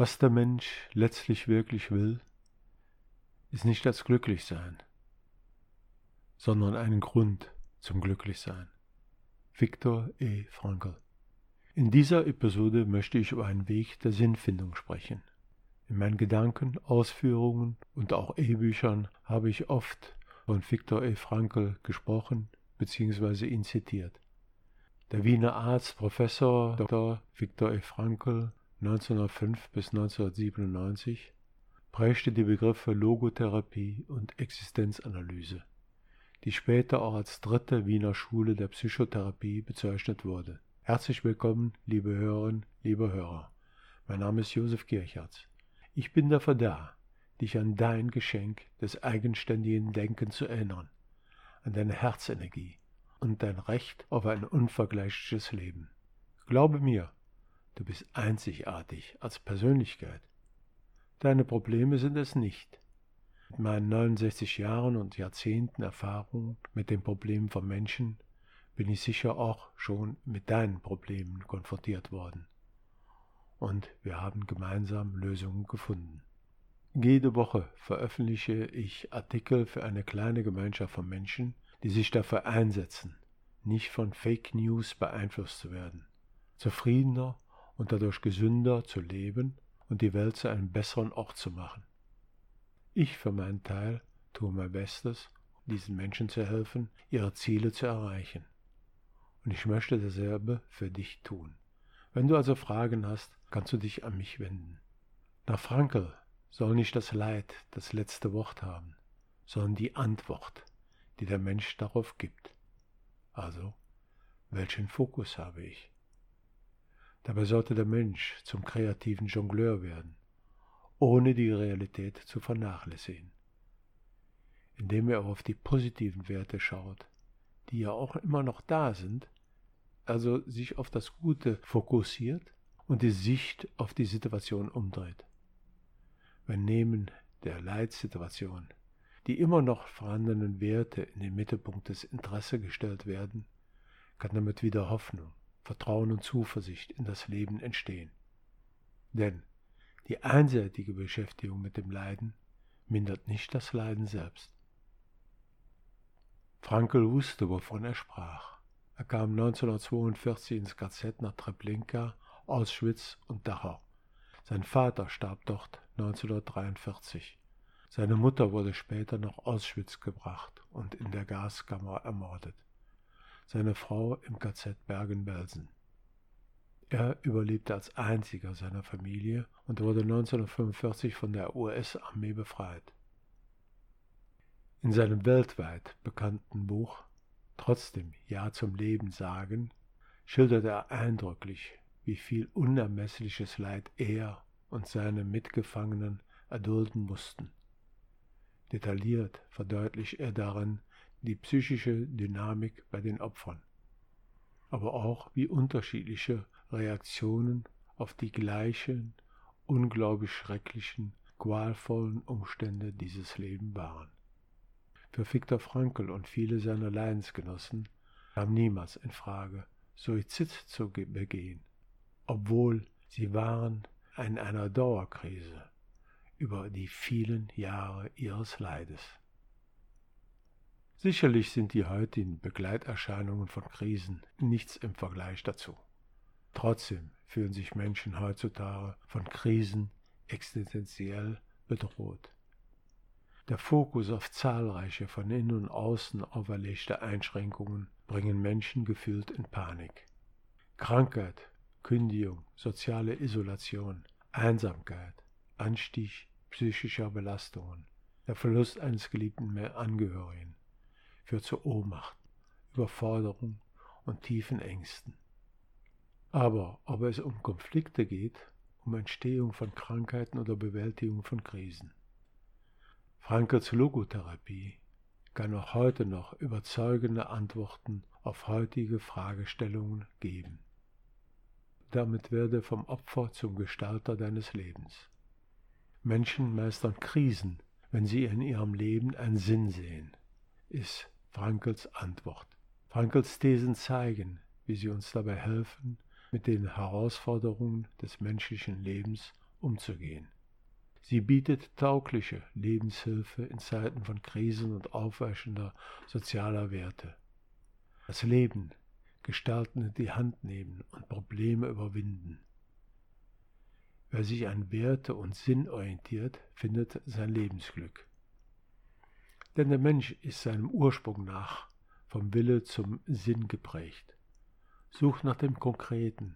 Was der Mensch letztlich wirklich will, ist nicht das Glücklichsein, sondern einen Grund zum Glücklichsein. Viktor E. Frankl In dieser Episode möchte ich über einen Weg der Sinnfindung sprechen. In meinen Gedanken, Ausführungen und auch E-Büchern habe ich oft von Viktor E. Frankl gesprochen bzw. ihn zitiert. Der Wiener Arzt Professor Dr. Viktor E. Frankl 1905 bis 1997 prägte die Begriffe Logotherapie und Existenzanalyse, die später auch als dritte Wiener Schule der Psychotherapie bezeichnet wurde. Herzlich willkommen, liebe Hörerinnen, liebe Hörer. Mein Name ist Josef Kirchertz. Ich bin dafür da, dich an dein Geschenk des eigenständigen Denkens zu erinnern, an deine Herzenergie und dein Recht auf ein unvergleichliches Leben. Glaube mir, Du bist einzigartig als Persönlichkeit. Deine Probleme sind es nicht. Mit meinen 69 Jahren und Jahrzehnten Erfahrung mit den Problemen von Menschen bin ich sicher auch schon mit deinen Problemen konfrontiert worden. Und wir haben gemeinsam Lösungen gefunden. Jede Woche veröffentliche ich Artikel für eine kleine Gemeinschaft von Menschen, die sich dafür einsetzen, nicht von Fake News beeinflusst zu werden, zufriedener und dadurch gesünder zu leben und die Welt zu einem besseren Ort zu machen. Ich für meinen Teil tue mein Bestes, um diesen Menschen zu helfen, ihre Ziele zu erreichen. Und ich möchte dasselbe für dich tun. Wenn du also Fragen hast, kannst du dich an mich wenden. Nach Frankel soll nicht das Leid das letzte Wort haben, sondern die Antwort, die der Mensch darauf gibt. Also, welchen Fokus habe ich? Dabei sollte der Mensch zum kreativen Jongleur werden, ohne die Realität zu vernachlässigen. Indem er auf die positiven Werte schaut, die ja auch immer noch da sind, also sich auf das Gute fokussiert und die Sicht auf die Situation umdreht. Wenn neben der Leitsituation die immer noch vorhandenen Werte in den Mittelpunkt des Interesse gestellt werden, kann damit wieder Hoffnung, Vertrauen und Zuversicht in das Leben entstehen. Denn die einseitige Beschäftigung mit dem Leiden mindert nicht das Leiden selbst. Frankel wusste, wovon er sprach. Er kam 1942 ins KZ nach Treblinka, Auschwitz und Dachau. Sein Vater starb dort 1943. Seine Mutter wurde später nach Auschwitz gebracht und in der Gaskammer ermordet seine Frau im KZ Bergen-Belsen. Er überlebte als einziger seiner Familie und wurde 1945 von der US-Armee befreit. In seinem weltweit bekannten Buch Trotzdem Ja zum Leben sagen schildert er eindrücklich, wie viel unermessliches Leid er und seine Mitgefangenen erdulden mussten. Detailliert verdeutlicht er darin die psychische Dynamik bei den Opfern, aber auch wie unterschiedliche Reaktionen auf die gleichen, unglaublich schrecklichen, qualvollen Umstände dieses Lebens waren. Für Viktor Frankl und viele seiner Leidensgenossen kam niemals in Frage, Suizid zu begehen, obwohl sie waren in einer Dauerkrise über die vielen Jahre ihres Leides. Sicherlich sind die heutigen Begleiterscheinungen von Krisen nichts im Vergleich dazu. Trotzdem fühlen sich Menschen heutzutage von Krisen existenziell bedroht. Der Fokus auf zahlreiche von innen und außen auferlegte Einschränkungen bringen Menschen gefühlt in Panik. Krankheit, Kündigung, soziale Isolation, Einsamkeit, Anstieg psychischer Belastungen, der Verlust eines geliebten Angehörigen, führt zur Ohnmacht, Überforderung und tiefen Ängsten. Aber ob es um Konflikte geht, um Entstehung von Krankheiten oder Bewältigung von Krisen. Frankels Logotherapie kann auch heute noch überzeugende Antworten auf heutige Fragestellungen geben. Damit werde vom Opfer zum Gestalter deines Lebens. Menschen meistern Krisen, wenn sie in ihrem Leben einen Sinn sehen, ist Frankels Antwort. Frankels Thesen zeigen, wie sie uns dabei helfen, mit den Herausforderungen des menschlichen Lebens umzugehen. Sie bietet taugliche Lebenshilfe in Zeiten von Krisen und aufweichender sozialer Werte. Das Leben gestalten in die Hand nehmen und Probleme überwinden. Wer sich an Werte und Sinn orientiert, findet sein Lebensglück. Denn der Mensch ist seinem Ursprung nach vom Wille zum Sinn geprägt. Sucht nach dem Konkreten,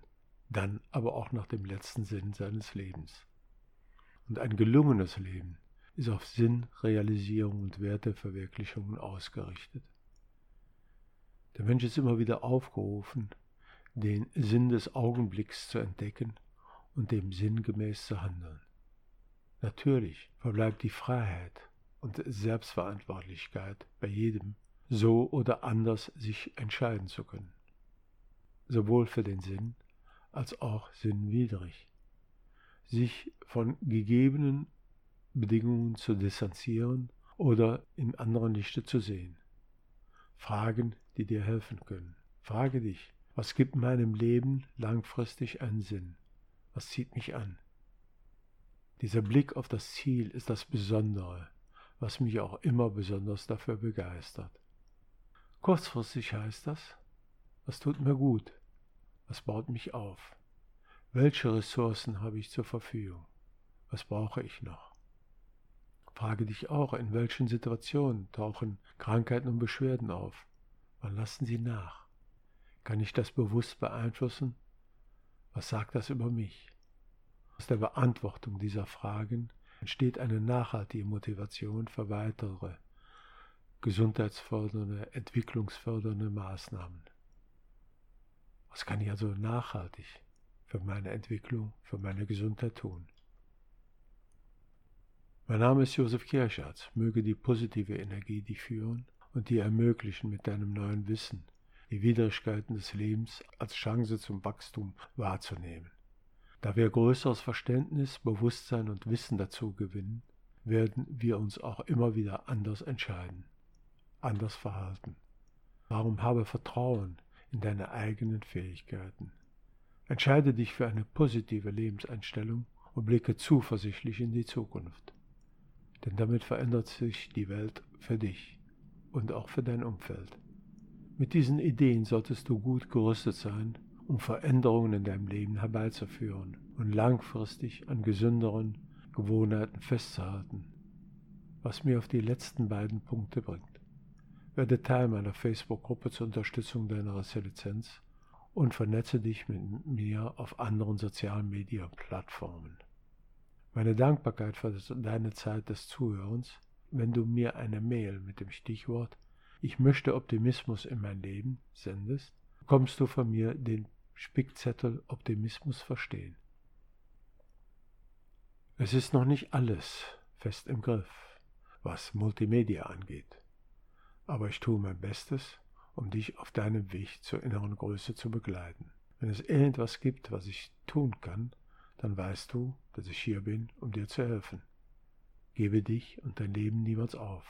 dann aber auch nach dem letzten Sinn seines Lebens. Und ein gelungenes Leben ist auf Sinn, Realisierung und Werteverwirklichungen ausgerichtet. Der Mensch ist immer wieder aufgerufen, den Sinn des Augenblicks zu entdecken und dem sinngemäß zu handeln. Natürlich verbleibt die Freiheit und Selbstverantwortlichkeit bei jedem, so oder anders sich entscheiden zu können, sowohl für den Sinn als auch sinnwidrig, sich von gegebenen Bedingungen zu distanzieren oder im anderen Lichte zu sehen. Fragen, die dir helfen können. Frage dich, was gibt meinem Leben langfristig einen Sinn? Was zieht mich an? Dieser Blick auf das Ziel ist das Besondere, was mich auch immer besonders dafür begeistert. Kurzfristig heißt das, was tut mir gut, was baut mich auf, welche Ressourcen habe ich zur Verfügung, was brauche ich noch. Frage dich auch, in welchen Situationen tauchen Krankheiten und Beschwerden auf, wann lassen sie nach? Kann ich das bewusst beeinflussen was sagt das über mich? Aus der Beantwortung dieser Fragen entsteht eine nachhaltige Motivation für weitere gesundheitsfördernde, entwicklungsfördernde Maßnahmen. Was kann ich also nachhaltig für meine Entwicklung, für meine Gesundheit tun? Mein Name ist Josef Kirschatz. Möge die positive Energie dich führen und dir ermöglichen, mit deinem neuen Wissen die Widrigkeiten des Lebens als Chance zum Wachstum wahrzunehmen. Da wir größeres Verständnis, Bewusstsein und Wissen dazu gewinnen, werden wir uns auch immer wieder anders entscheiden, anders verhalten. Warum habe Vertrauen in deine eigenen Fähigkeiten. Entscheide dich für eine positive Lebenseinstellung und blicke zuversichtlich in die Zukunft. Denn damit verändert sich die Welt für dich und auch für dein Umfeld. Mit diesen Ideen solltest du gut gerüstet sein, um Veränderungen in deinem Leben herbeizuführen und langfristig an gesünderen Gewohnheiten festzuhalten, was mir auf die letzten beiden Punkte bringt. Werde Teil meiner Facebook-Gruppe zur Unterstützung deiner Resilienz und vernetze dich mit mir auf anderen sozialen Media-Plattformen. Meine Dankbarkeit für deine Zeit des Zuhörens, wenn du mir eine Mail mit dem Stichwort ich möchte Optimismus in mein Leben sendest, bekommst du von mir den Spickzettel Optimismus verstehen. Es ist noch nicht alles fest im Griff, was Multimedia angeht, aber ich tue mein Bestes, um dich auf deinem Weg zur inneren Größe zu begleiten. Wenn es irgendwas gibt, was ich tun kann, dann weißt du, dass ich hier bin, um dir zu helfen. Gebe dich und dein Leben niemals auf.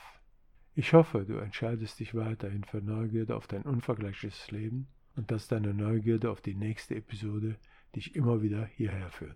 Ich hoffe, du entscheidest dich weiterhin für Neugierde auf dein unvergleichliches Leben und dass deine Neugierde auf die nächste Episode dich immer wieder hierher führt.